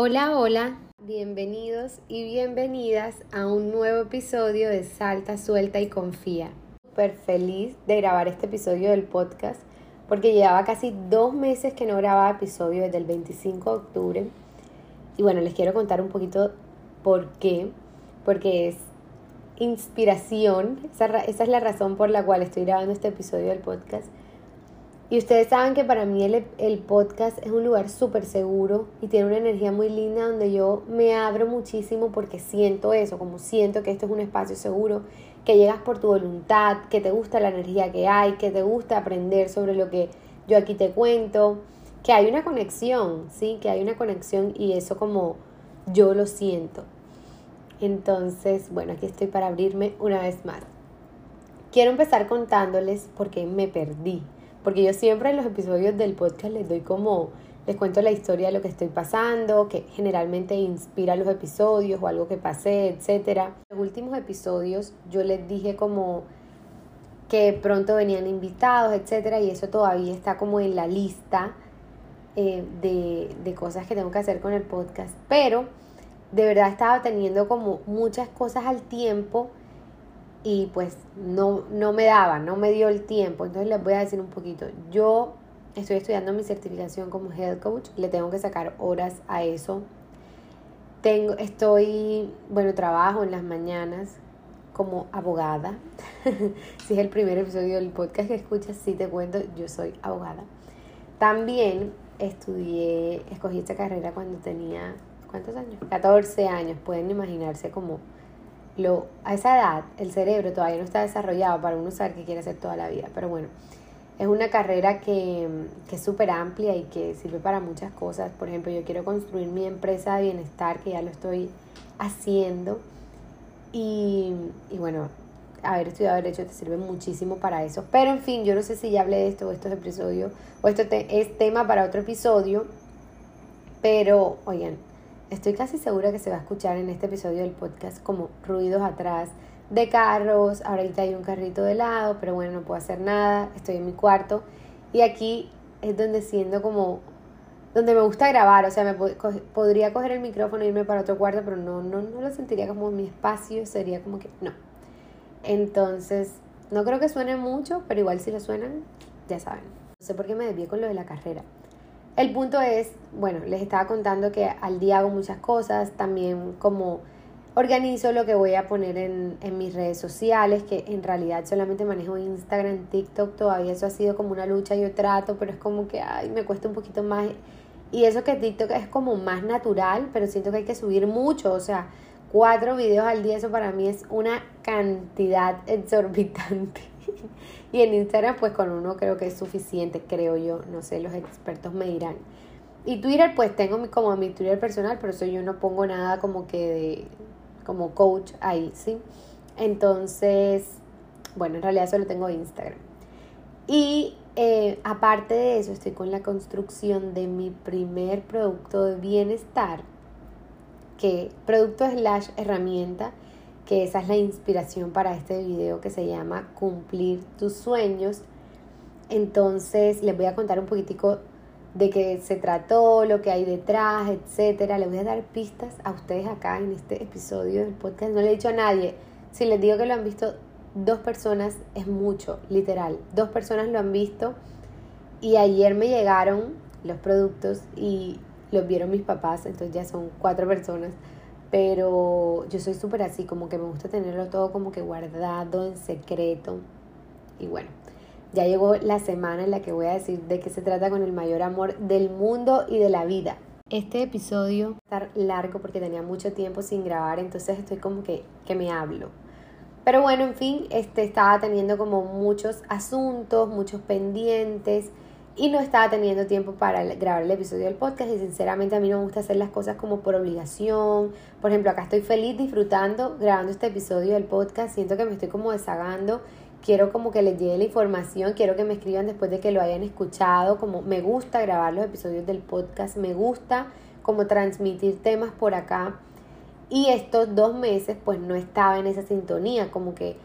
Hola, hola, bienvenidos y bienvenidas a un nuevo episodio de Salta, Suelta y Confía. Súper feliz de grabar este episodio del podcast porque llevaba casi dos meses que no grababa episodio desde el 25 de octubre. Y bueno, les quiero contar un poquito por qué. Porque es inspiración, esa, esa es la razón por la cual estoy grabando este episodio del podcast y ustedes saben que para mí el, podcast es un lugar súper seguro y tiene una energía muy linda donde yo me abro muchísimo porque siento eso, como siento que esto es un espacio seguro, que llegas por tu voluntad, que te gusta la energía que hay, que te gusta aprender sobre lo que yo aquí te cuento, que hay una conexión, ¿sí? Que hay una conexión y eso como yo lo siento. Entonces, bueno, aquí estoy para abrirme una vez más. Quiero empezar contándoles por qué me perdí porque yo siempre en los episodios del podcast les doy como, les cuento la historia de lo que estoy pasando, que generalmente inspira los episodios o algo que pasé, etc. En los últimos episodios yo les dije como que pronto venían invitados, etc. Y eso todavía está como en la lista eh, de, de cosas que tengo que hacer con el podcast. Pero de verdad estaba teniendo como muchas cosas al tiempo y pues no, no me daba, no me dio el tiempo. Entonces les voy a decir un poquito. Yo estoy estudiando mi certificación como health coach, le tengo que sacar horas a eso. Tengo, estoy, bueno, trabajo en las mañanas como abogada. si es el primer episodio del podcast que escuchas, sí te cuento, yo soy abogada. También estudié, escogí esta carrera cuando tenía, ¿cuántos años? 14 años, pueden imaginarse como lo, a esa edad el cerebro todavía no está desarrollado para uno saber qué quiere hacer toda la vida. Pero bueno, es una carrera que, es súper amplia y que sirve para muchas cosas. Por ejemplo, yo quiero construir mi empresa de bienestar, que ya lo estoy haciendo. Y, y bueno, haber estudiado Derecho te sirve muchísimo para eso. Pero en fin, yo no sé si ya hablé de esto o esto es episodio, o esto es tema para otro episodio. Pero, oigan, estoy casi segura que se va a escuchar en este episodio del podcast como ruidos atrás de carros. Ahorita hay un carrito de lado, pero bueno, no puedo hacer nada. Estoy en mi cuarto y aquí es donde siendo como donde me gusta grabar, o sea, me podría coger el micrófono e irme para otro cuarto, pero no, no, no lo sentiría como mi espacio, sería como que no. Entonces, no creo que suene mucho, pero igual si lo suenan, ya saben. No sé por qué me desvié con lo de la carrera. El punto es, bueno, les estaba contando que al día hago muchas cosas, también como organizo lo que voy a poner en, mis redes sociales, que en realidad solamente manejo Instagram, TikTok, todavía eso ha sido como una lucha, yo trato, pero es como que, ay, me cuesta un poquito más. Y eso que TikTok es como más natural, pero siento que hay que subir mucho, o sea, cuatro videos al día, eso para mí es una cantidad exorbitante. Y en Instagram pues con uno creo que es suficiente, creo yo, no sé, los expertos me dirán. Y Twitter pues tengo mi, como mi Twitter personal, pero eso yo no pongo nada como que de, como coach ahí, ¿sí? Entonces, bueno, en realidad solo tengo Instagram. Y eh, aparte de eso, estoy con la construcción de mi primer producto de bienestar, que producto slash herramienta, que esa es la inspiración para este video que se llama Cumplir tus sueños. Entonces les voy a contar un poquitico de qué se trató, lo que hay detrás, etcétera. Les voy a dar pistas a ustedes acá en este episodio del podcast. No le he dicho a nadie. Si les digo que lo han visto dos personas, es mucho, literal. Dos personas lo han visto y ayer me llegaron los productos y los vieron mis papás, entonces ya son cuatro personas. Pero yo soy súper así, como que me gusta tenerlo todo como que guardado en secreto. Y bueno, ya llegó la semana en la que voy a decir de qué se trata con el mayor amor del mundo y de la vida. Este episodio va a estar largo porque tenía mucho tiempo sin grabar, entonces estoy como que, que me hablo. Pero bueno, en fin, este, estaba teniendo como muchos asuntos, muchos pendientes y no estaba teniendo tiempo para grabar el episodio del podcast y sinceramente a mí no me gusta hacer las cosas como por obligación. Por ejemplo, acá estoy feliz disfrutando grabando este episodio del podcast, siento que me estoy como desagando, quiero como que les llegue la información, quiero que me escriban después de que lo hayan escuchado, como me gusta grabar los episodios del podcast, me gusta como transmitir temas por acá. Y estos dos meses pues no estaba en esa sintonía, como que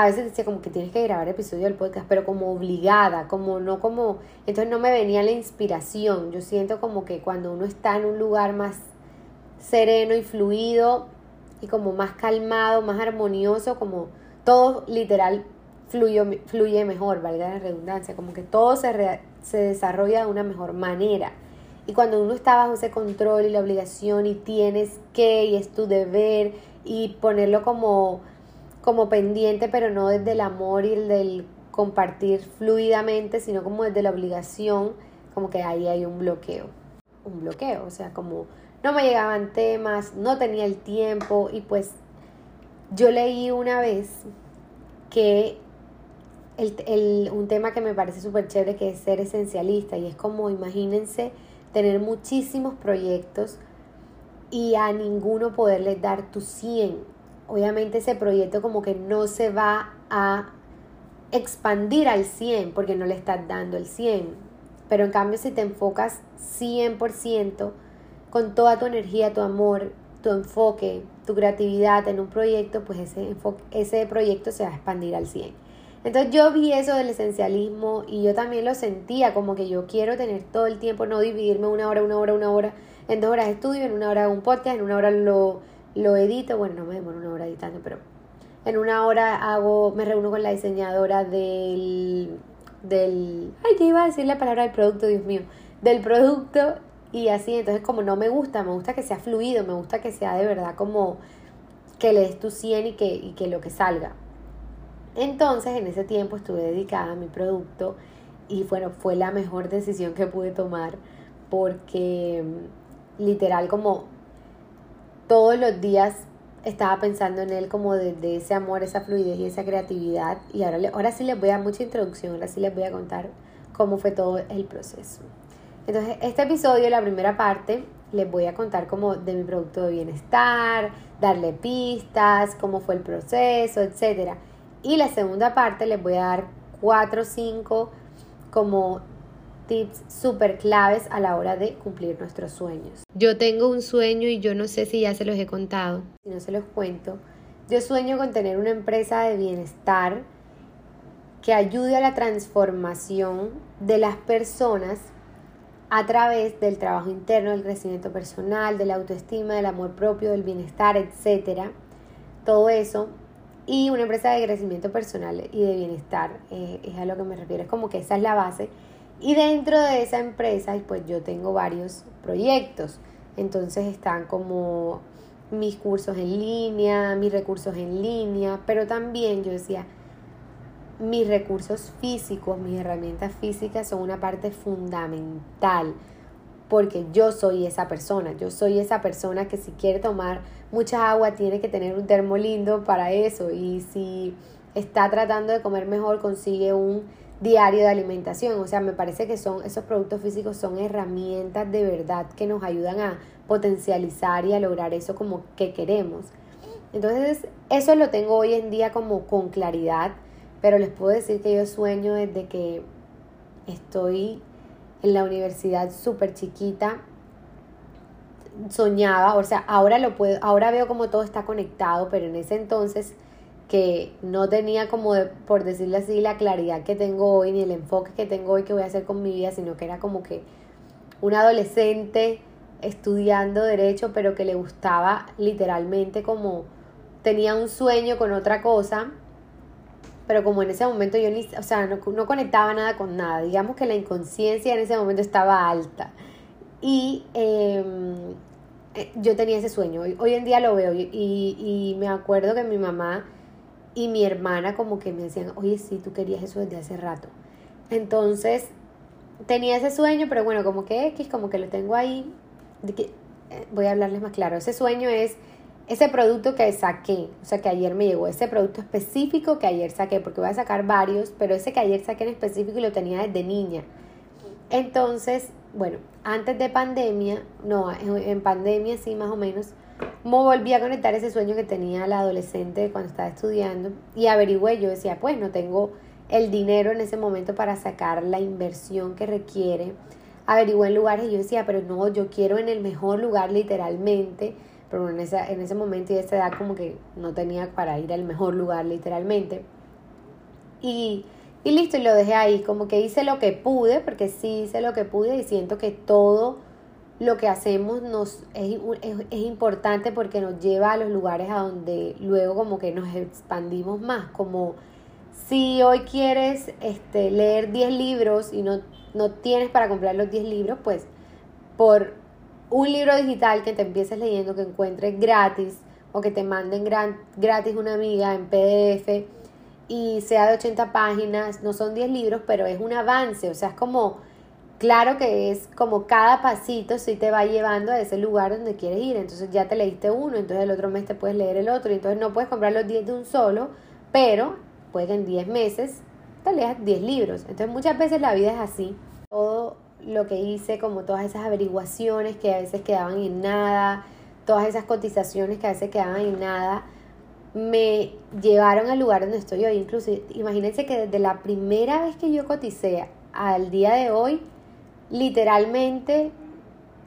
a veces decía como que tienes que grabar episodio del podcast, pero como obligada, como no como, entonces no me venía la inspiración. Yo siento como que cuando uno está en un lugar más sereno y fluido y como más calmado, más armonioso, como todo literal fluye, fluye mejor, valga la redundancia, como que todo se, se desarrolla de una mejor manera. Y cuando uno está bajo ese control y la obligación y tienes que y es tu deber y ponerlo como, como pendiente, pero no desde el amor y el del compartir fluidamente, sino como desde la obligación, como que ahí hay un bloqueo. Un bloqueo, o sea, como no me llegaban temas, no tenía el tiempo y pues yo leí una vez que el, un tema que me parece súper chévere que es ser esencialista y es como imagínense tener muchísimos proyectos y a ninguno poderle dar tu 100. Obviamente ese proyecto como que no se va a expandir al 100 porque no le estás dando el 100. Pero en cambio si te enfocas 100% con toda tu energía, tu amor, tu enfoque, tu creatividad en un proyecto, pues ese, ese proyecto se va a expandir al 100. Entonces yo vi eso del esencialismo y yo también lo sentía como que yo quiero tener todo el tiempo, no dividirme una hora, una hora, una hora, en dos horas de estudio, en una hora un podcast, en una hora lo, lo edito, bueno, no me demoro una hora editando, pero en una hora hago, me reúno con la diseñadora del, del, ay, te iba a decir la palabra del producto, Dios mío, del producto y así, entonces como no me gusta, me gusta que sea fluido, me gusta que sea de verdad como que le des tu 100 y que, y que lo que salga. Entonces en ese tiempo estuve dedicada a mi producto y bueno, fue la mejor decisión que pude tomar porque mm, literal como todos los días estaba pensando en él como de ese amor, esa fluidez y esa creatividad y ahora, ahora sí les voy a dar mucha introducción, ahora sí les voy a contar cómo fue todo el proceso. Entonces, este episodio, la primera parte, les voy a contar como de mi producto de bienestar, darle pistas, cómo fue el proceso, etc. Y la segunda parte les voy a dar cuatro o cinco como tips súper claves a la hora de cumplir nuestros sueños. Yo tengo un sueño y yo no sé si ya se los he contado, si no se los cuento. Yo sueño con tener una empresa de bienestar que ayude a la transformación de las personas a través del trabajo interno, del crecimiento personal, de la autoestima, del amor propio, del bienestar, etcétera. Todo eso. Y una empresa de crecimiento personal y de bienestar, eh, es a lo que me refiero, es como que esa es la base. Y dentro de esa empresa, pues yo tengo varios proyectos. Entonces están como mis cursos en línea, mis recursos en línea, pero también yo decía, mis recursos físicos, mis herramientas físicas son una parte fundamental porque yo soy esa persona, yo soy esa persona que si quiere tomar mucha agua tiene que tener un termo lindo para eso y si está tratando de comer mejor consigue un diario de alimentación, o sea, me parece que son esos productos físicos son herramientas de verdad que nos ayudan a potencializar y a lograr eso como que queremos. Entonces, eso lo tengo hoy en día como con claridad pero les puedo decir que yo sueño desde que estoy en la universidad súper chiquita. Soñaba, o sea, ahora lo puedo, ahora veo como todo está conectado, pero en ese entonces que no tenía como, por decirlo así, la claridad que tengo hoy, ni el enfoque que tengo hoy que voy a hacer con mi vida, sino que era como que un adolescente estudiando derecho, pero que le gustaba literalmente como tenía un sueño con otra cosa pero como en ese momento yo ni, o sea, no, no conectaba nada con nada, digamos que la inconsciencia en ese momento estaba alta. Y em, eh, yo tenía ese sueño, hoy, en día lo veo. Y, y, me acuerdo que mi mamá y mi hermana como que me decían, oye, sí, tú querías eso desde hace rato. Entonces, tenía ese sueño, pero bueno, como que X, como que lo tengo ahí. De que, eh, voy a hablarles más claro. Ese sueño es ese producto que saqué, o sea, que ayer me llegó, ese producto específico que ayer saqué, porque voy a sacar varios, pero ese que ayer saqué en específico y lo tenía desde niña. Entonces, bueno, antes de pandemia, no, en pandemia sí, más o menos, me volví a conectar ese sueño que tenía la adolescente cuando estaba estudiando y averigüé, yo decía, pues no tengo el dinero en ese momento para sacar la inversión que requiere. Averigüé en lugares y yo decía, pero no, yo quiero en el mejor lugar literalmente pero en, esa, en ese momento y esa edad como que no tenía para ir al mejor lugar literalmente. Y, y listo, y lo dejé ahí, como que hice lo que pude, porque sí hice lo que pude y siento que todo lo que hacemos nos es, es, importante porque nos lleva a los lugares a donde luego como que nos expandimos más, como si hoy quieres este, leer 10 libros y no, no tienes para comprar los 10 libros, pues por un libro digital que te empieces leyendo, que encuentres gratis o que te manden gratis una amiga en PDF y sea de 80 páginas, no son 10 libros, pero es un avance, o sea, es como Claro que es como cada pasito sí te va llevando a ese lugar donde quieres ir. Entonces ya te leíste uno, entonces el otro mes te puedes leer el otro. Entonces no puedes comprar los 10 de un solo, pero puede que en 10 meses te leas 10 libros. Entonces muchas veces la vida es así. Todo lo que hice, como todas esas averiguaciones que a veces quedaban en nada, todas esas cotizaciones que a veces quedaban en nada, me llevaron al lugar donde estoy hoy. Incluso imagínense que desde la primera vez que yo coticé al día de hoy, literalmente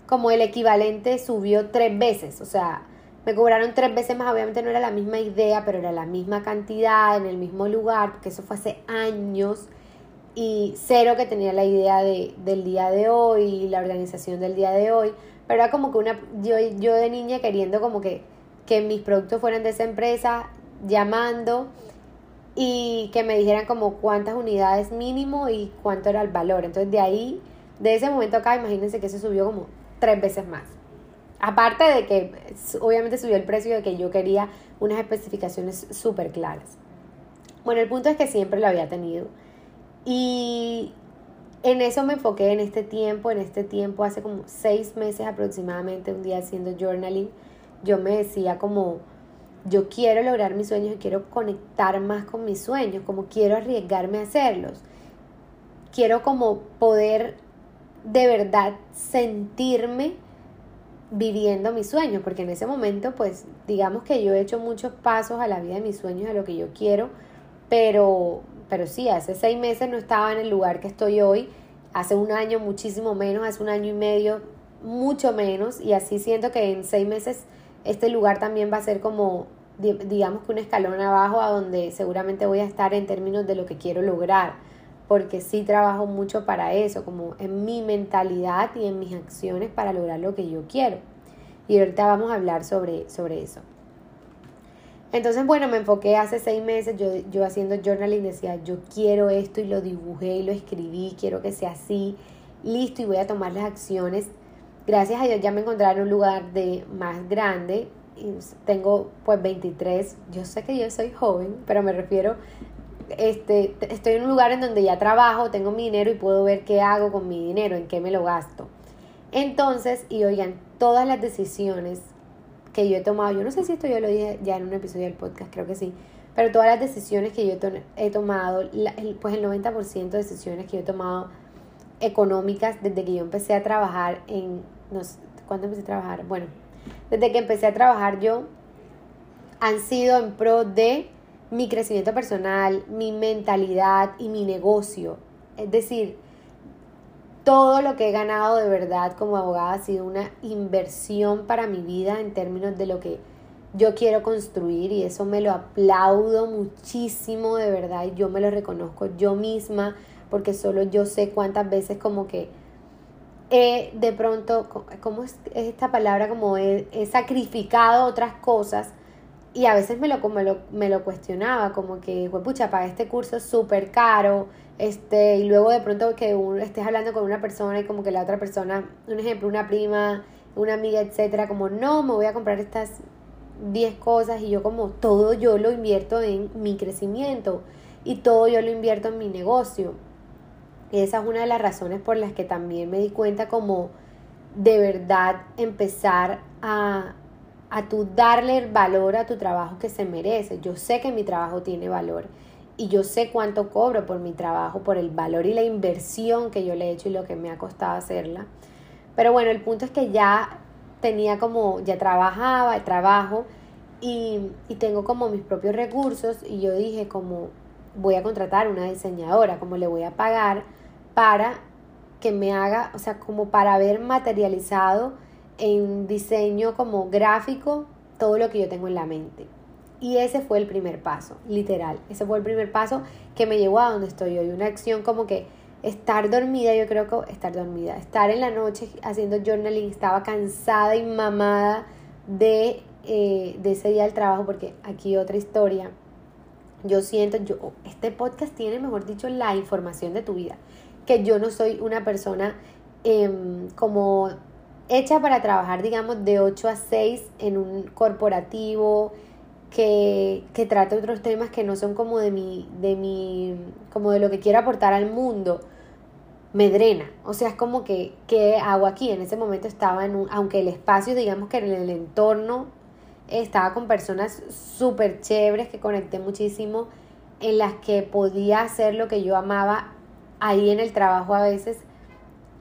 como el equivalente subió tres veces, o sea, me cobraron tres veces más, obviamente no era la misma idea, pero era la misma cantidad, en el mismo lugar, porque eso fue hace años. Y cero que tenía la idea de, del día de hoy, la organización del día de hoy, pero era como que una, yo, yo de niña queriendo como que, que mis productos fueran de esa empresa, llamando y que me dijeran como cuántas unidades mínimo y cuánto era el valor, entonces de ahí de ese momento acá, imagínense que se subió como tres veces más. Aparte de que obviamente subió el precio de que yo quería unas especificaciones súper claras. Bueno, el punto es que siempre lo había tenido. Y en eso me enfoqué en este tiempo, en este tiempo, hace como seis meses aproximadamente, un día haciendo journaling, yo me decía como, yo quiero lograr mis sueños y quiero conectar más con mis sueños, como quiero arriesgarme a hacerlos. Quiero como poder de verdad sentirme viviendo mis sueños, porque en ese momento, pues, digamos que yo he hecho muchos pasos a la vida de mis sueños, a lo que yo quiero, pero, pero sí, hace seis meses no estaba en el lugar que estoy hoy, hace un año muchísimo menos, hace un año y medio mucho menos, y así siento que en seis meses este lugar también va a ser como, digamos que un escalón abajo a donde seguramente voy a estar en términos de lo que quiero lograr porque sí trabajo mucho para eso, como en mi mentalidad y en mis acciones para lograr lo que yo quiero. Y ahorita vamos a hablar sobre, sobre eso. Entonces, bueno, me enfoqué hace seis meses, yo, yo haciendo journaling decía, yo quiero esto y lo dibujé y lo escribí, quiero que sea así, listo y voy a tomar las acciones. Gracias a Dios ya me encontré en un lugar de más grande, tengo pues 23, yo sé que yo soy joven, pero me refiero este, estoy en un lugar en donde ya trabajo, tengo mi dinero y puedo ver qué hago con mi dinero, en qué me lo gasto. Entonces, y oigan, todas las decisiones que yo he tomado, yo no sé si esto yo lo dije ya en un episodio del podcast, creo que sí, pero todas las decisiones que yo he tomado, pues el 90% de decisiones que yo he tomado económicas desde que yo empecé a trabajar en, no sé, ¿cuándo empecé a trabajar? Bueno, desde que empecé a trabajar yo, han sido en pro de mi crecimiento personal, mi mentalidad y mi negocio. Es decir, todo lo que he ganado de verdad como abogada ha sido una inversión para mi vida en términos de lo que yo quiero construir y eso me lo aplaudo muchísimo de verdad y yo me lo reconozco yo misma porque solo yo sé cuántas veces como que he de pronto, ¿cómo es esta palabra? Como he, he sacrificado otras cosas y a veces me lo, me lo, me lo cuestionaba, como que, pucha, pagué este curso súper caro, este, y luego de pronto que estés hablando con una persona y como que la otra persona, un ejemplo, una prima, una amiga, etcétera, como, no, me voy a comprar estas 10 cosas y yo como todo yo lo invierto en mi crecimiento y todo yo lo invierto en mi negocio. Y esa es una de las razones por las que también me di cuenta como de verdad empezar a, a tu darle el valor a tu trabajo que se merece. Yo sé que mi trabajo tiene valor y yo sé cuánto cobro por mi trabajo, por el valor y la inversión que yo le he hecho y lo que me ha costado hacerla. Pero bueno, el punto es que ya tenía como, ya trabajaba, trabajo y, y tengo como mis propios recursos y yo dije como voy a contratar una diseñadora, como le voy a pagar para que me haga, o sea, como para haber materializado en diseño como gráfico todo lo que yo tengo en la mente. Y ese fue el primer paso, literal. Ese fue el primer paso que me llevó a donde estoy hoy. Una acción como que estar dormida, yo creo que estar dormida, estar en la noche haciendo journaling, estaba cansada y mamada de, eh, de ese día del trabajo, porque aquí otra historia. Yo siento, yo, este podcast tiene, mejor dicho, la información de tu vida. Que yo no soy una persona em, como hecha para trabajar, digamos, de 8 a 6 en un corporativo, que, que trate otros temas que no son como de mi, de mi, como de lo que quiero aportar al mundo me drena. O sea, es como que, ¿qué hago aquí? En ese momento estaba en un, aunque el espacio, digamos que en el entorno, estaba con personas súper chéveres que conecté muchísimo, en las que podía hacer lo que yo amaba ahí en el trabajo a veces.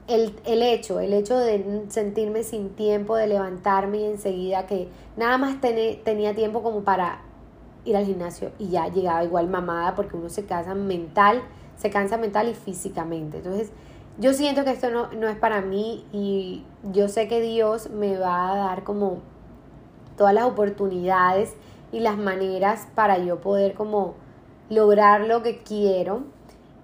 El, el hecho, el hecho de sentirme sin tiempo, de levantarme y enseguida que nada más tenía tiempo como para ir al gimnasio y ya llegaba igual mamada porque uno se casa mental se cansa mental y físicamente. Entonces, yo siento que esto no, no es para mí y yo sé que Dios me va a dar como todas las oportunidades y las maneras para yo poder como lograr lo que quiero.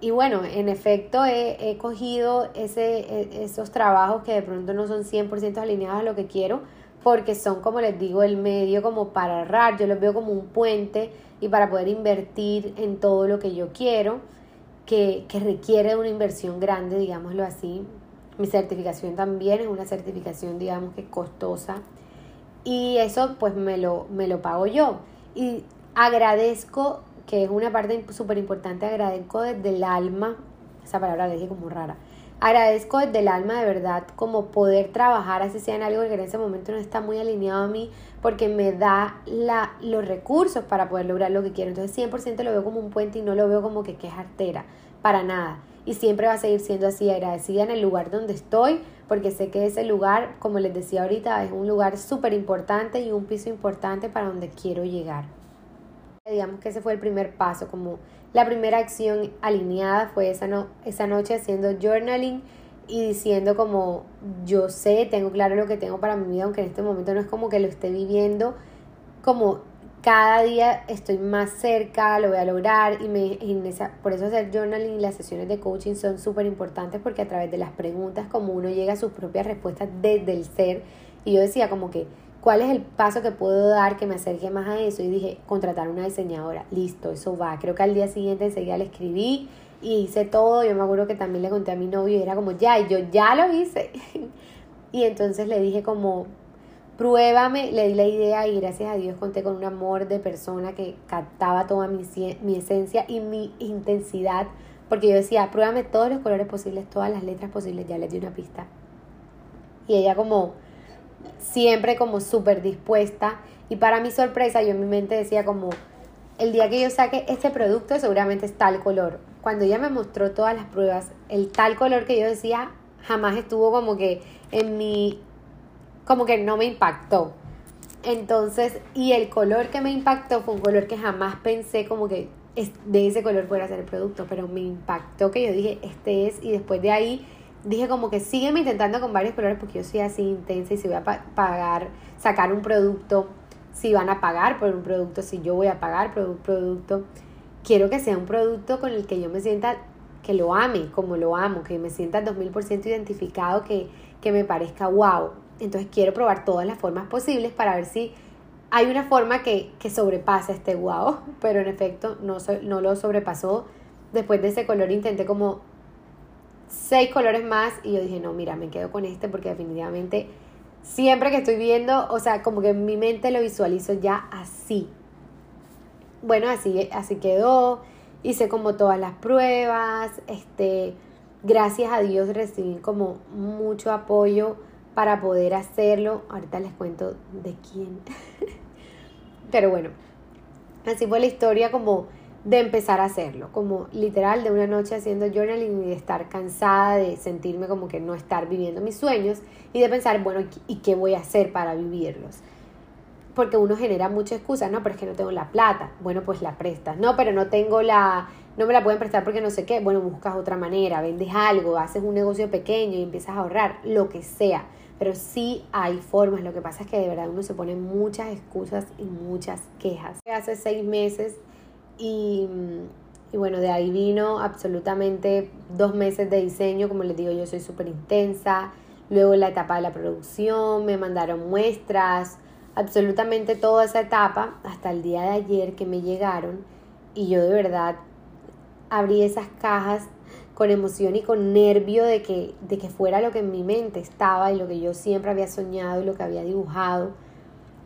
Y bueno, en efecto he, he cogido ese, e, esos trabajos que de pronto no son 100% alineados a lo que quiero, porque son, como les digo, el medio como para ahorrar. Yo los veo como un puente y para poder invertir en todo lo que yo quiero que, requiere una inversión grande, digámoslo así. Mi certificación también es una certificación, digamos que costosa. Y eso pues me lo, me lo pago yo. Y agradezco, que es una parte súper importante, agradezco desde el alma, esa palabra la dije como rara, agradezco desde el alma de verdad como poder trabajar, así sea en algo que en ese momento no está muy alineado a mí, porque me da la, los recursos para poder lograr lo que quiero. Entonces 100% lo veo como un puente y no lo veo como que, que es artera, para nada. Y siempre va a seguir siendo así, agradecida en el lugar donde estoy, porque sé que ese lugar, como les decía ahorita, es un lugar súper importante y un piso importante para donde quiero llegar. Digamos que ese fue el primer paso, como la primera acción alineada fue esa, no, esa noche haciendo journaling y diciendo como yo sé, tengo claro lo que tengo para mi vida, aunque en este momento no es como que lo esté viviendo, como cada día estoy más cerca, lo voy a lograr y, me, por eso hacer journaling y las sesiones de coaching son súper importantes porque a través de las preguntas como uno llega a sus propias respuestas desde el ser. Y yo decía como que ¿Cuál es el paso que puedo dar que me acerque más a eso? Y dije, contratar una diseñadora. Listo, eso va. Creo que al día siguiente enseguida le escribí y hice todo. Yo me acuerdo que también le conté a mi novio y era como, ya, y yo ya lo hice. y entonces le dije como, pruébame, le di la idea y gracias a Dios conté con un amor de persona que captaba toda mi, mi esencia y mi intensidad. Porque yo decía, pruébame todos los colores posibles, todas las letras posibles, ya le di una pista. Y ella como, siempre como súper dispuesta. Y para mi sorpresa, yo en mi mente decía como, el día que yo saque este producto seguramente es tal color cuando ella me mostró todas las pruebas, el tal color que yo decía jamás estuvo como que en mi, como que no me impactó. Entonces, y el color que me impactó fue un color que jamás pensé como que de ese color fuera a ser el producto, pero me impactó que yo dije, este es, y después de ahí dije como que sígueme intentando con varios colores porque yo soy así intensa y si voy a pagar, sacar un producto, si van a pagar por un producto, si yo voy a pagar por un producto quiero que sea un producto con el que yo me sienta que lo ame como lo amo, que me sienta 2000% identificado, que, que me parezca wow. Entonces quiero probar todas las formas posibles para ver si hay una forma que, que sobrepasa este wow, pero en efecto no, no lo sobrepasó. Después de ese color intenté como seis colores más y yo dije, no, mira, me quedo con este porque definitivamente siempre que estoy viendo, o sea, como que en mi mente lo visualizo ya así, bueno, así, así quedó, hice como todas las pruebas, este, gracias a Dios recibí como mucho apoyo para poder hacerlo. Ahorita les cuento de quién. Pero bueno, así fue la historia como de empezar a hacerlo, como literal de una noche haciendo journaling y de estar cansada, de sentirme como que no estar viviendo mis sueños y de pensar, bueno, ¿y qué voy a hacer para vivirlos? porque uno genera mucha excusa, no, pero es que no tengo la plata, bueno, pues la prestas, no, pero no tengo la, no me la pueden prestar porque no sé qué, bueno, buscas otra manera, vendes algo, haces un negocio pequeño y empiezas a ahorrar, lo que sea, pero sí hay formas, lo que pasa es que de verdad uno se pone muchas excusas y muchas quejas. Hace seis meses y, y bueno, de ahí vino absolutamente dos meses de diseño, como les digo, yo soy súper intensa. Luego la etapa de la producción, me mandaron muestras, absolutamente toda esa etapa hasta el día de ayer que me llegaron y yo de verdad abrí esas cajas con emoción y con nervio de que, de que fuera lo que en mi mente estaba y lo que yo siempre había soñado y lo que había dibujado.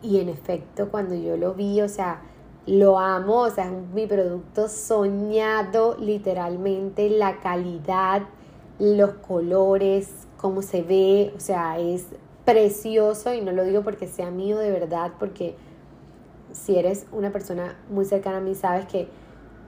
Y en efecto, cuando yo lo vi, o sea, lo amo, o sea, es mi producto soñado literalmente, la calidad, los colores, cómo se ve, o sea, es precioso y no lo digo porque sea mío de verdad, porque si eres una persona muy cercana a mí, sabes que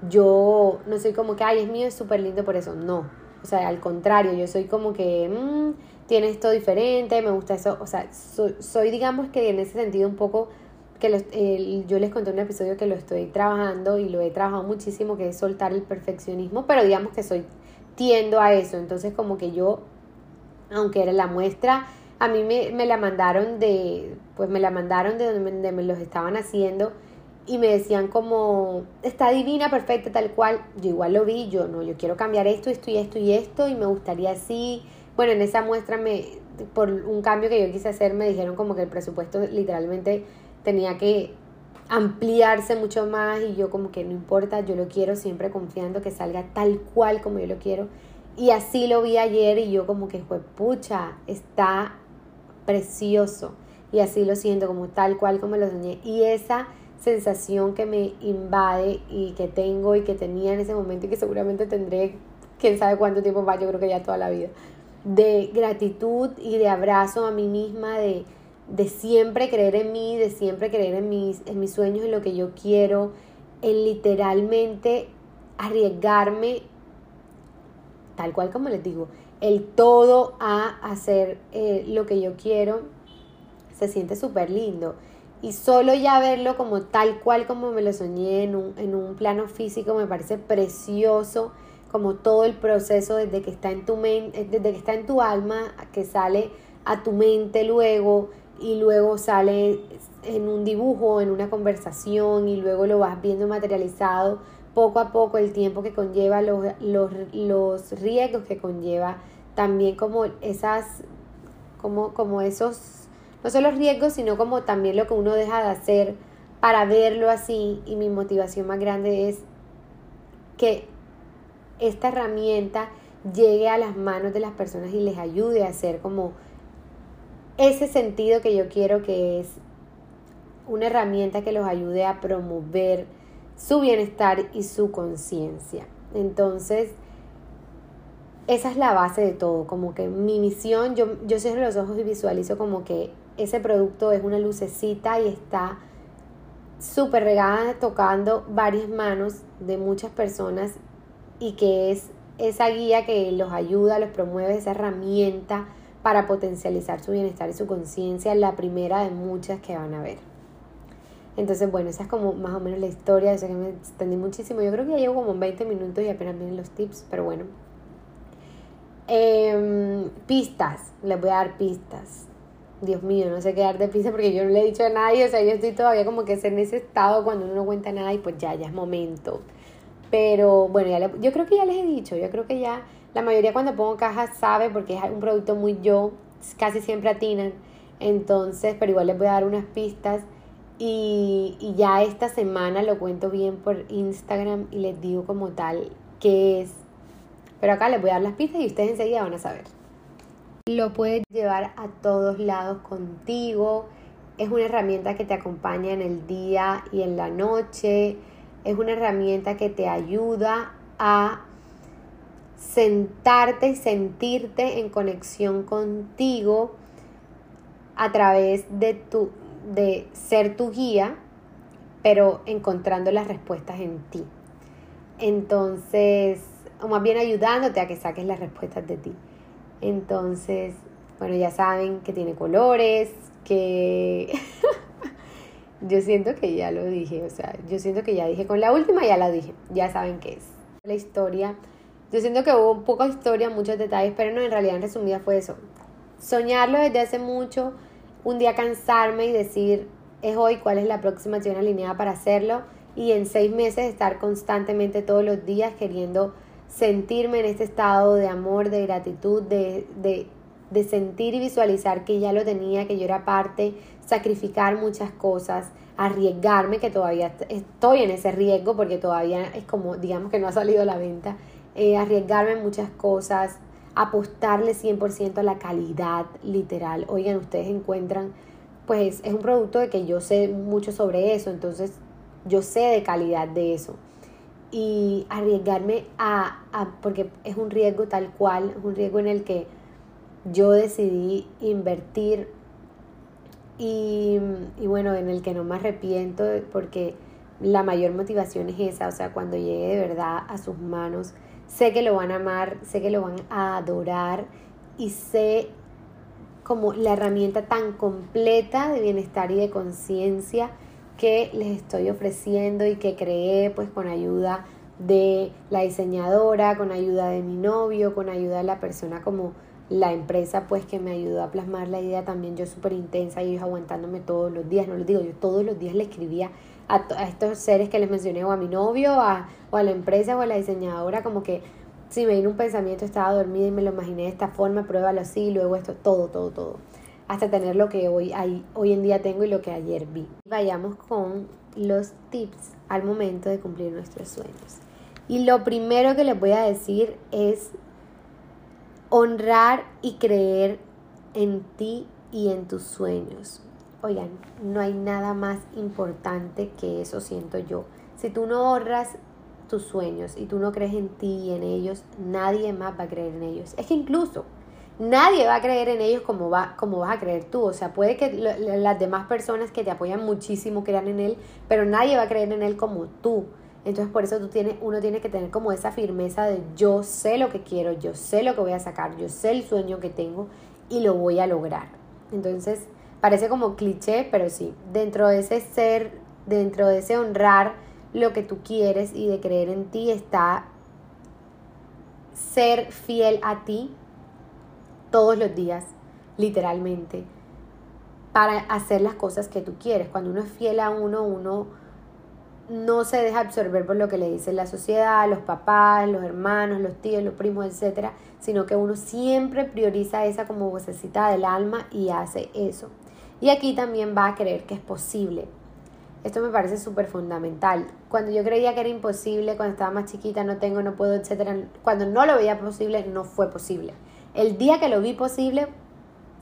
yo no soy como que, ay, es mío, es súper lindo por eso, no. O sea, al contrario, yo soy como que, mmm, tiene esto diferente, me gusta eso, o sea, soy, digamos que en ese sentido un poco, que yo les conté un episodio que lo estoy trabajando y lo he trabajado muchísimo, que es soltar el perfeccionismo, pero digamos que soy, tiendo a eso, entonces como que yo, aunque era la muestra, a mí me, me la mandaron de, pues me la mandaron de donde me los estaban haciendo, y me decían como, está divina, perfecta, tal cual. Yo igual lo vi, yo no, yo quiero cambiar esto, esto y esto y esto, y me gustaría así. Bueno, en esa muestra, me, por un cambio que yo quise hacer, me dijeron como que el presupuesto literalmente tenía que ampliarse mucho más y yo como que no importa, yo lo quiero siempre confiando que salga tal cual como yo lo quiero. Y así lo vi ayer y yo como que fue, pucha, está precioso. Y así lo siento como tal cual como lo soñé. Y esa sensación que me invade y que tengo y que tenía en ese momento y que seguramente tendré, quién sabe cuánto tiempo va, yo creo que ya toda la vida, de gratitud y de abrazo a mí misma, de, de siempre creer en mí, de siempre creer en mis, en mis sueños, en lo que yo quiero, en literalmente arriesgarme, tal cual como les digo, el todo a hacer eh, lo que yo quiero, se siente súper lindo. Y solo ya verlo como tal cual como me lo soñé en un, en un plano físico me parece precioso, como todo el proceso desde que está en tu mente, desde que está en tu alma, que sale a tu mente luego y luego sale en un dibujo, en una conversación y luego lo vas viendo materializado poco a poco el tiempo que conlleva, los, los, los riesgos que conlleva, también como esas, como, como esos no solo riesgos, sino como también lo que uno deja de hacer para verlo así. Y mi motivación más grande es que esta herramienta llegue a las manos de las personas y les ayude a hacer como ese sentido que yo quiero que es una herramienta que los ayude a promover su bienestar y su conciencia. Entonces, esa es la base de todo, como que mi misión, yo, yo cierro los ojos y visualizo como que ese producto es una lucecita y está súper regada tocando varias manos de muchas personas y que es esa guía que los ayuda, los promueve, esa herramienta para potencializar su bienestar y su conciencia, la primera de muchas que van a ver. Entonces, bueno, esa es como más o menos la historia, yo sé que me extendí muchísimo, yo creo que ya llevo como 20 minutos y apenas vienen los tips, pero bueno. Em, pistas, les voy a dar pistas. Dios mío, no sé qué dar de prisa porque yo no le he dicho a nadie, o sea, yo estoy todavía como que en ese estado cuando uno no cuenta nada y pues ya, ya es momento. Pero bueno, ya yo creo que ya les he dicho, yo creo que ya la mayoría cuando pongo cajas sabe porque es un producto muy yo, casi siempre atinan. Entonces, pero igual les voy a dar unas pistas y, y ya esta semana lo cuento bien por Instagram y les digo como tal qué es. Pero acá les voy a dar las pistas y ustedes enseguida van a saber. Lo puedes llevar a todos lados contigo. Es una herramienta que te acompaña en el día y en la noche. Es una herramienta que te ayuda a sentarte y sentirte en conexión contigo a través de tu de ser tu guía, pero encontrando las respuestas en ti. Entonces, o más bien ayudándote a que saques las respuestas de ti. Entonces, bueno, ya saben que tiene colores, que yo siento que ya lo dije, o sea, yo siento que ya dije, con la última ya la dije, ya saben qué es. La historia, yo siento que hubo poca historia, muchos detalles, pero no, en realidad en resumida fue eso. Soñarlo desde hace mucho, un día cansarme y decir, es hoy, cuál es la próxima acción alineada para hacerlo. y en seis meses estar constantemente todos los días queriendo sentirme en este estado de amor, de gratitud, de, de, de sentir y visualizar que ya lo tenía, que yo era parte, sacrificar muchas cosas, arriesgarme, que todavía estoy en ese riesgo porque todavía es como, digamos que no ha salido a la venta, eh, arriesgarme en muchas cosas, apostarle 100% a la calidad literal. Oigan, ustedes encuentran, pues es un producto de que yo sé mucho sobre eso, entonces yo sé de calidad de eso. Y arriesgarme a, a porque es un riesgo tal cual, es un riesgo en el que yo decidí invertir y, y, bueno, en el que no me arrepiento porque la mayor motivación es esa, o sea, cuando llegue de verdad a sus manos, sé que lo van a amar, sé que lo van a adorar y sé como la herramienta tan completa de bienestar y de conciencia que les estoy ofreciendo y que creé pues con ayuda de la diseñadora, con ayuda de mi novio, con ayuda de la persona como la empresa pues que me ayudó a plasmar la idea. También yo súper intensa y ellos aguantándome todos los días, no les digo, yo todos los días le escribía a, estos seres que les mencioné o a mi novio o a la empresa o a la diseñadora como que si me vino un pensamiento estaba dormida y me lo imaginé de esta forma, pruébalo así, luego esto, todo, todo, todo, hasta tener lo que hoy, hoy en día tengo y lo que ayer vi. Vayamos con los tips al momento de cumplir nuestros sueños. Y lo primero que les voy a decir es honrar y creer en ti y en tus sueños. Oigan, no hay nada más importante que eso, siento yo. Si tú no honras tus sueños y tú no crees en ti y en ellos, nadie más va a creer en ellos. Es que incluso nadie va a creer en ellos como, va, como vas a creer tú. O sea, puede que las demás personas que te apoyan muchísimo crean en él, pero nadie va a creer en él como tú. Entonces por eso tú tienes, uno tiene que tener como esa firmeza de yo sé lo que quiero, yo sé lo que voy a sacar, yo sé el sueño que tengo y lo voy a lograr. Entonces parece como cliché, pero sí, dentro de ese ser, dentro de ese honrar lo que tú quieres y de creer en ti está ser fiel a ti todos los días, literalmente, para hacer las cosas que tú quieres. Cuando uno es fiel a uno, uno no se deja absorber por lo que le dice la sociedad, los papás, los hermanos, los tíos, los primos, etcétera, sino que uno siempre prioriza esa como vocecita del alma y hace eso. Y aquí también va a creer que es posible. Esto me parece súper fundamental. Cuando yo creía que era imposible, cuando estaba más chiquita, no tengo, no puedo, etcétera, cuando no lo veía posible, no fue posible. El día que lo vi posible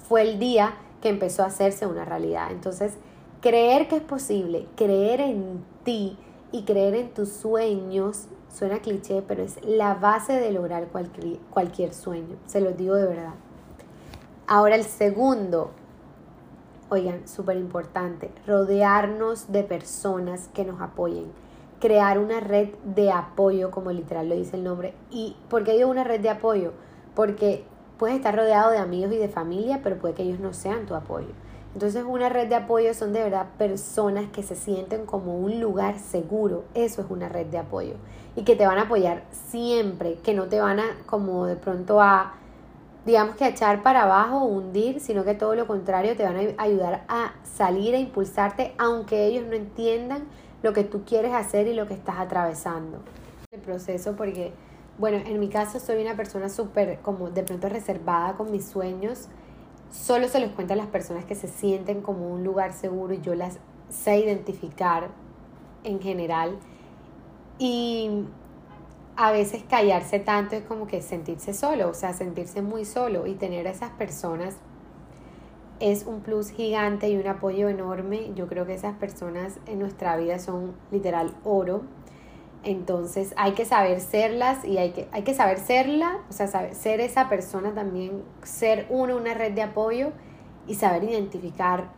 fue el día que empezó a hacerse una realidad. Entonces, creer que es posible, creer en ti y creer en tus sueños, suena cliché, pero es la base de lograr cualquier, cualquier sueño, se los digo de verdad. Ahora el segundo, oigan, súper importante, rodearnos de personas que nos apoyen, crear una red de apoyo, como literal lo dice el nombre. ¿Y por qué digo una red de apoyo? Porque puedes estar rodeado de amigos y de familia, pero puede que ellos no sean tu apoyo. Entonces una red de apoyo son de verdad personas que se sienten como un lugar seguro. Eso es una red de apoyo. Y que te van a apoyar siempre, que no te van a como de pronto a, digamos que echar para abajo o hundir, sino que todo lo contrario te van a ayudar a salir, a impulsarte, aunque ellos no entiendan lo que tú quieres hacer y lo que estás atravesando. El proceso porque, bueno, en mi caso soy una persona súper como de pronto reservada con mis sueños solo se les cuenta a las personas que se sienten como un lugar seguro y yo las sé identificar en general. Y a veces callarse tanto es como que sentirse solo, o sea, sentirse muy solo y tener a esas personas es un plus gigante y un apoyo enorme. Yo creo que esas personas en nuestra vida son literal oro entonces hay que saber serlas y hay que, hay que saber serla, o sea, saber, ser esa persona también, ser uno, una red de apoyo y saber identificar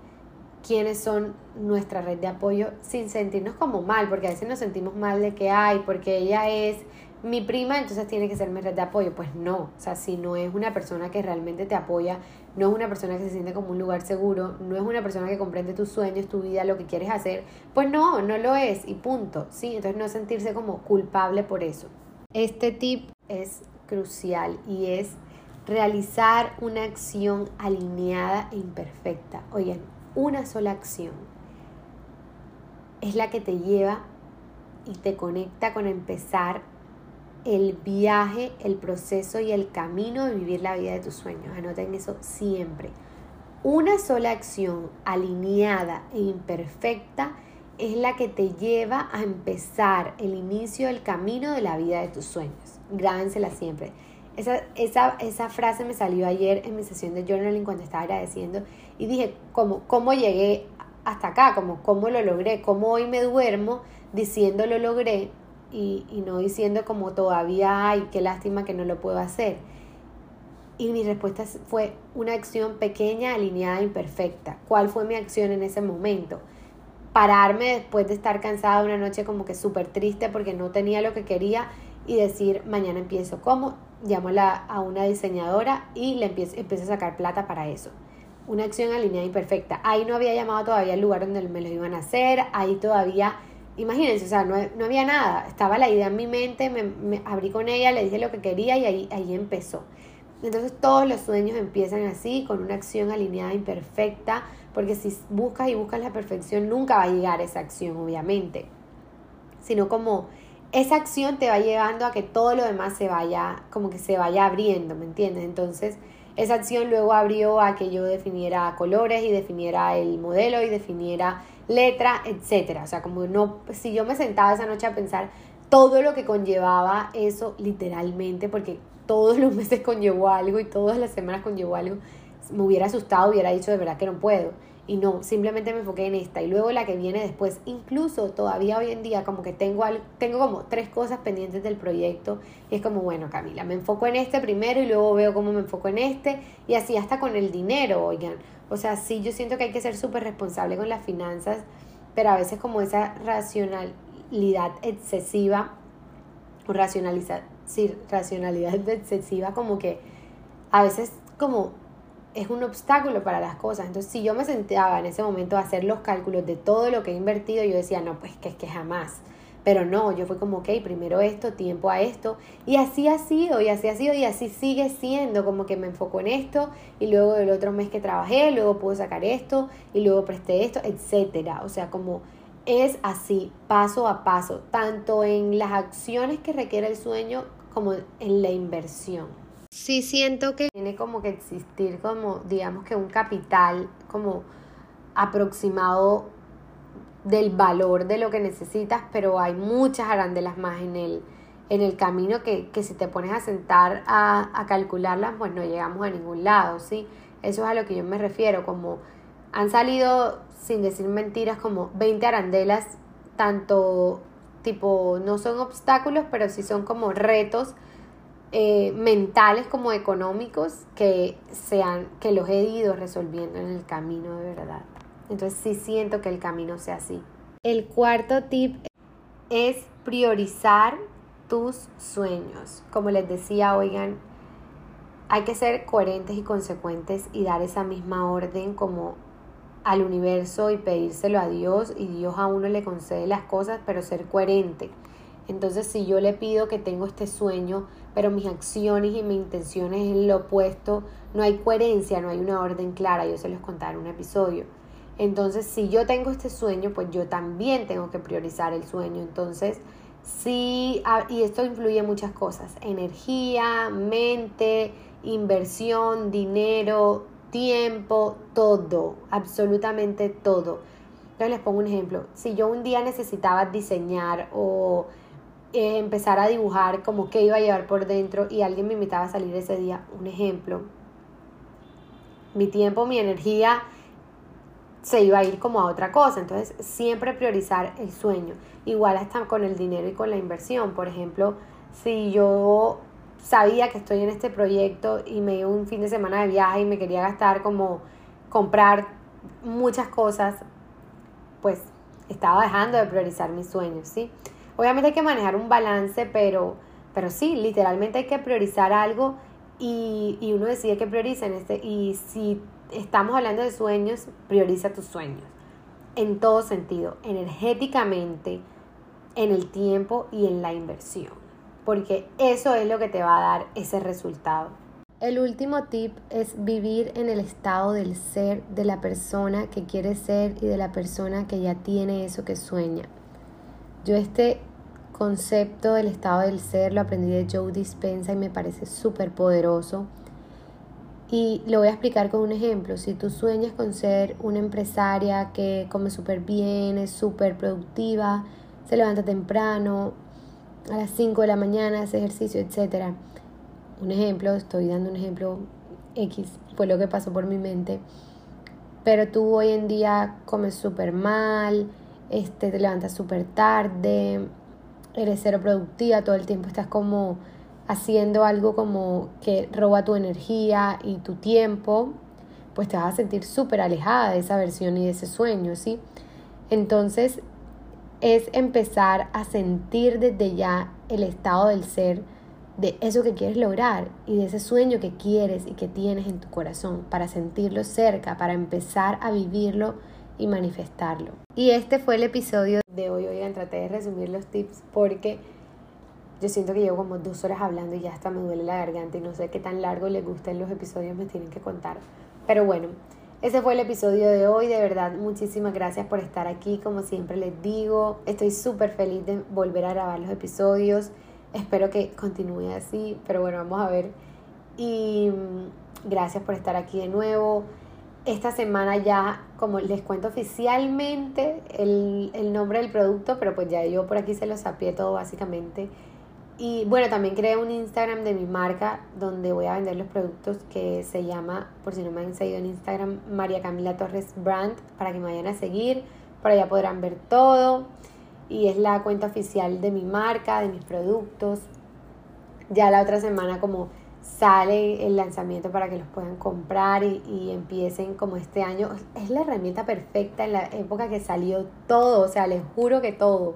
quiénes son nuestra red de apoyo sin sentirnos como mal, porque a veces nos sentimos mal de que hay, porque ella es mi prima, entonces tiene que ser mi red de apoyo. Pues no, o sea, si no es una persona que realmente te apoya, no es una persona que se siente como un lugar seguro, no es una persona que comprende tus sueños, tu vida, lo que quieres hacer, pues no, no lo es y punto, ¿sí? Entonces no sentirse como culpable por eso. Este tip es crucial y es realizar una acción alineada e imperfecta. Oigan, una sola acción es la que te lleva y te conecta con empezar el viaje, el proceso y el camino de vivir la vida de tus sueños. Anoten eso siempre. Una sola acción alineada e imperfecta es la que te lleva a empezar el inicio del camino de la vida de tus sueños. Grábensela siempre. Esa, esa, esa, frase me salió ayer en mi sesión de journaling cuando estaba agradeciendo y dije, ¿cómo, cómo llegué hasta acá? Como, ¿Cómo lo logré? ¿Cómo hoy me duermo diciendo lo logré y, y no diciendo como todavía, ay, qué lástima que no lo puedo hacer? Y mi respuesta fue una acción pequeña, alineada, imperfecta. ¿Cuál fue mi acción en ese momento? Pararme después de estar cansada una noche como que súper triste porque no tenía lo que quería y decir, mañana empiezo. ¿Cómo? Llamo a una diseñadora y le empiezo, empiezo a sacar plata para eso. Una acción alineada imperfecta. Ahí no había llamado todavía al lugar donde me lo iban a hacer. Ahí todavía, imagínense, o sea, no, no había nada. Estaba la idea en mi mente, me, me, abrí con ella, le dije lo que quería y ahí, ahí empezó. Entonces todos los sueños empiezan así, con una acción alineada imperfecta, porque si buscas y buscas la perfección, nunca va a llegar esa acción, obviamente. Sino como esa acción te va llevando a que todo lo demás se vaya, como que se vaya abriendo, ¿me entiendes? Entonces, esa acción luego abrió a que yo definiera colores y definiera el modelo y definiera letra, etcétera. O sea, como no, si yo me sentaba esa noche a pensar todo lo que conllevaba eso literalmente, porque todos los meses conllevó algo y todas las semanas conllevó algo, me hubiera asustado, hubiera dicho de verdad que no puedo. Y no, simplemente me enfoqué en esta. Y luego la que viene después, incluso todavía hoy en día, como que tengo, tengo como tres cosas pendientes del proyecto. Y es como, bueno, Camila, me enfoco en este primero y luego veo cómo me enfoco en este. Y así hasta con el dinero, oigan. O sea, sí, yo siento que hay que ser súper responsable con las finanzas, pero a veces como esa racionalidad excesiva, o sí, racionalidad excesiva, como que a veces como es un obstáculo para las cosas. Entonces, si yo me sentaba en ese momento a hacer los cálculos de todo lo que he invertido, yo decía, no, pues que es que jamás. Pero no, yo fui como, ok, primero esto, tiempo a esto. Y así ha sido, y así ha sido, y así sigue siendo, como que me enfoco en esto, y luego el otro mes que trabajé, luego pude sacar esto, y luego presté esto, etcétera. O sea, como es así, paso a paso, tanto en las acciones que requiere el sueño como en la inversión. Sí siento que tiene como que existir como, digamos que un capital como aproximado del valor de lo que necesitas, pero hay muchas arandelas más en el, en el camino que, que si te pones a sentar a, a calcularlas, pues no llegamos a ningún lado, ¿sí? Eso es a lo que yo me refiero, como han salido, sin decir mentiras, como 20 arandelas, tanto tipo, no son obstáculos, pero sí son como retos eh, mentales como económicos que, sean, que los he ido resolviendo en el camino de verdad. Entonces sí siento que el camino sea así. El cuarto tip es priorizar tus sueños. Como les decía, oigan, hay que ser coherentes y consecuentes y dar esa misma orden como al universo y pedírselo a Dios y Dios a uno le concede las cosas, pero ser coherente. Entonces, si yo le pido que tengo este sueño, pero mis acciones y mis intenciones es lo opuesto, no hay coherencia, no hay una orden clara, yo se los contaré en un episodio. Entonces, si yo tengo este sueño, pues yo también tengo que priorizar el sueño. Entonces, sí, ah, y esto influye en muchas cosas, energía, mente, inversión, dinero, tiempo, todo, absolutamente todo. Entonces les pongo un ejemplo. Si yo un día necesitaba diseñar o eh, empezar a dibujar como qué iba a llevar por dentro y alguien me invitaba a salir ese día, un ejemplo, mi tiempo, mi energía se iba a ir como a otra cosa. Entonces, siempre priorizar el sueño. Igual hasta con el dinero y con la inversión. Por ejemplo, si yo sabía que estoy en este proyecto y me dio un fin de semana de viaje y me quería gastar como comprar muchas cosas, pues estaba dejando de priorizar mis sueños, ¿sí? Obviamente hay que manejar un balance, pero, pero sí, literalmente hay que priorizar algo y, y uno decide que prioriza en este. Y si estamos hablando de sueños, prioriza tus sueños. En todo sentido, energéticamente, en el tiempo y en la inversión. Porque eso es lo que te va a dar ese resultado. El último tip es vivir en el estado del ser de la persona que quiere ser y de la persona que ya tiene eso que sueña. Yo este concepto del estado del ser lo aprendí de Joe Dispensa y me parece súper poderoso. Y lo voy a explicar con un ejemplo. Si tú sueñas con ser una empresaria que come súper bien, es súper productiva, se levanta temprano, a las 5 de la mañana hace ejercicio, etc. Un ejemplo, estoy dando un ejemplo X, fue lo que pasó por mi mente. Pero tú hoy en día comes súper mal, este, te levantas súper tarde, eres cero productiva, todo el tiempo estás como haciendo algo como que roba tu energía y tu tiempo, pues te vas a sentir súper alejada de esa versión y de ese sueño, ¿sí? Entonces es empezar a sentir desde ya el estado del ser de eso que quieres lograr y de ese sueño que quieres y que tienes en tu corazón, para sentirlo cerca, para empezar a vivirlo y manifestarlo. Y este fue el episodio de hoy. Oigan, traté de resumir los tips porque yo siento que llevo como dos horas hablando y ya hasta me duele la garganta y no sé qué tan largo les gusten los episodios, me tienen que contar. Pero bueno, ese fue el episodio de hoy. De verdad, muchísimas gracias por estar aquí. Como siempre les digo, estoy súper feliz de volver a grabar los episodios. Espero que continúe así, pero bueno, vamos a ver. Y mm, gracias por estar aquí de nuevo. Esta semana ya, como les cuento oficialmente el, el nombre del producto, pero pues ya yo por aquí se lo sapié todo básicamente. Y bueno, también creé un Instagram de mi marca donde voy a vender los productos que se llama, por si no me han seguido en Instagram, María Camila Torres Brand, para que me vayan a seguir. Por allá podrán ver todo y es la cuenta oficial de mi marca, de mis productos. Ya la otra semana como sale el lanzamiento para que los puedan comprar y, empiecen como este año. Es la herramienta perfecta en la época que salió todo, o sea, les juro que todo.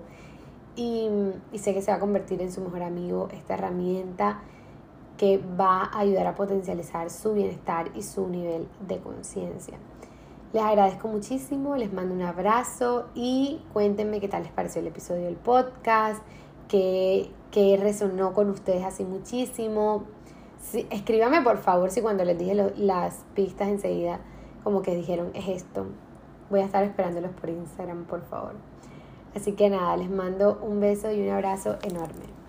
Y, y sé que se va a convertir en su mejor amigo esta herramienta que va a ayudar a potencializar su bienestar y su nivel de conciencia. Les agradezco muchísimo, les mando un abrazo y cuéntenme qué tal les pareció el episodio del podcast, qué, resonó con ustedes así muchísimo. Escríbame por favor si cuando les dije las pistas enseguida como que dijeron es esto. Voy a estar esperándolos por Instagram, por favor. Así que nada, les mando un beso y un abrazo enorme.